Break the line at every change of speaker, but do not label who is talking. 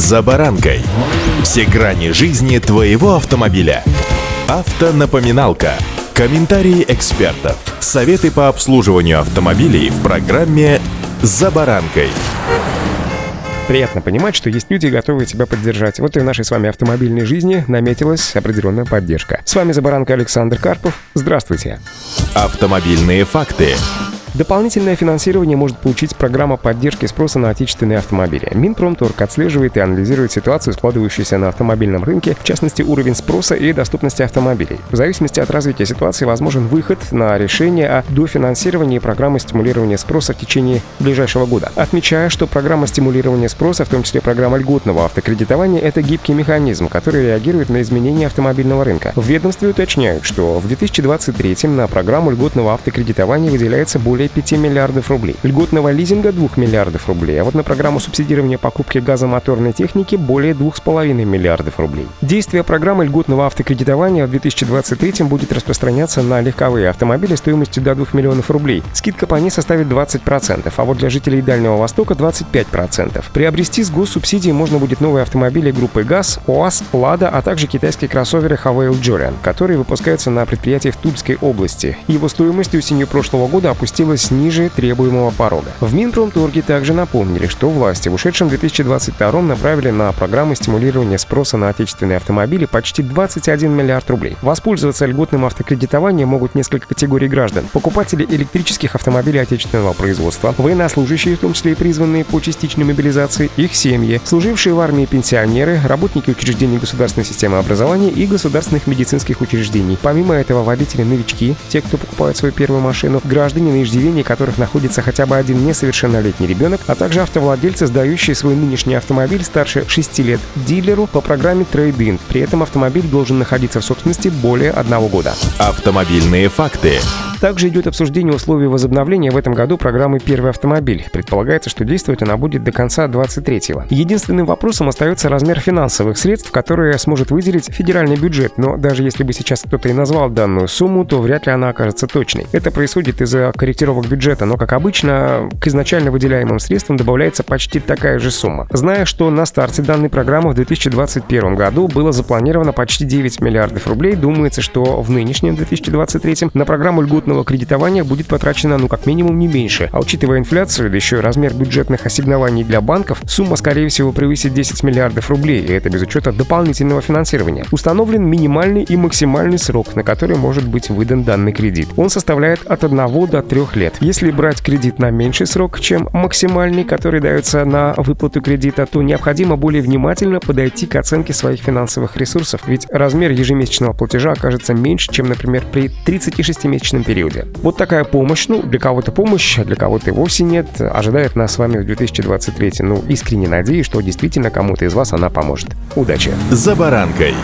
«За баранкой». Все грани жизни твоего автомобиля. Автонапоминалка. Комментарии экспертов. Советы по обслуживанию автомобилей в программе «За баранкой».
Приятно понимать, что есть люди, готовые тебя поддержать. Вот и в нашей с вами автомобильной жизни наметилась определенная поддержка. С вами «За баранкой» Александр Карпов. Здравствуйте.
Автомобильные факты.
Дополнительное финансирование может получить программа поддержки спроса на отечественные автомобили. Минпромторг отслеживает и анализирует ситуацию, складывающуюся на автомобильном рынке, в частности уровень спроса и доступности автомобилей. В зависимости от развития ситуации возможен выход на решение о дофинансировании программы стимулирования спроса в течение ближайшего года. Отмечая, что программа стимулирования спроса, в том числе программа льготного автокредитования, это гибкий механизм, который реагирует на изменения автомобильного рынка. В ведомстве уточняют, что в 2023 на программу льготного автокредитования выделяется более более 5 миллиардов рублей. Льготного лизинга 2 миллиардов рублей, а вот на программу субсидирования покупки газомоторной техники более 2,5 миллиардов рублей. Действие программы льготного автокредитования в 2023 будет распространяться на легковые автомобили стоимостью до 2 миллионов рублей. Скидка по ней составит 20%, а вот для жителей Дальнего Востока 25%. Приобрести с госсубсидией можно будет новые автомобили группы ГАЗ, ОАЗ, Лада, а также китайские кроссоверы Havail Jorian, которые выпускаются на предприятии в Тульской области. Его стоимость осенью прошлого года опустилась опустилась ниже требуемого порога. В Минпромторге также напомнили, что власти в ушедшем 2022 направили на программы стимулирования спроса на отечественные автомобили почти 21 миллиард рублей. Воспользоваться льготным автокредитованием могут несколько категорий граждан. Покупатели электрических автомобилей отечественного производства, военнослужащие, в том числе и призванные по частичной мобилизации, их семьи, служившие в армии пенсионеры, работники учреждений государственной системы образования и государственных медицинских учреждений. Помимо этого, водители-новички, те, кто покупает свою первую машину, граждане на иждивении которых находится хотя бы один несовершеннолетний ребенок, а также автовладельцы, сдающие свой нынешний автомобиль старше 6 лет дилеру по программе Trade-in. При этом автомобиль должен находиться в собственности более одного года.
Автомобильные факты.
Также идет обсуждение условий возобновления в этом году программы «Первый автомобиль». Предполагается, что действовать она будет до конца 23-го. Единственным вопросом остается размер финансовых средств, которые сможет выделить федеральный бюджет. Но даже если бы сейчас кто-то и назвал данную сумму, то вряд ли она окажется точной. Это происходит из-за корректировок бюджета, но, как обычно, к изначально выделяемым средствам добавляется почти такая же сумма. Зная, что на старте данной программы в 2021 году было запланировано почти 9 миллиардов рублей, думается, что в нынешнем 2023 на программу льготного бюджетного кредитования будет потрачено ну как минимум не меньше. А учитывая инфляцию, да еще и размер бюджетных ассигнований для банков, сумма скорее всего превысит 10 миллиардов рублей, и это без учета дополнительного финансирования. Установлен минимальный и максимальный срок, на который может быть выдан данный кредит. Он составляет от 1 до 3 лет. Если брать кредит на меньший срок, чем максимальный, который дается на выплату кредита, то необходимо более внимательно подойти к оценке своих финансовых ресурсов, ведь размер ежемесячного платежа окажется меньше, чем, например, при 36-месячном периоде периоде. Вот такая помощь, ну, для кого-то помощь, а для кого-то и вовсе нет, ожидает нас с вами в 2023. Ну, искренне надеюсь, что действительно кому-то из вас она поможет. Удачи!
За баранкой.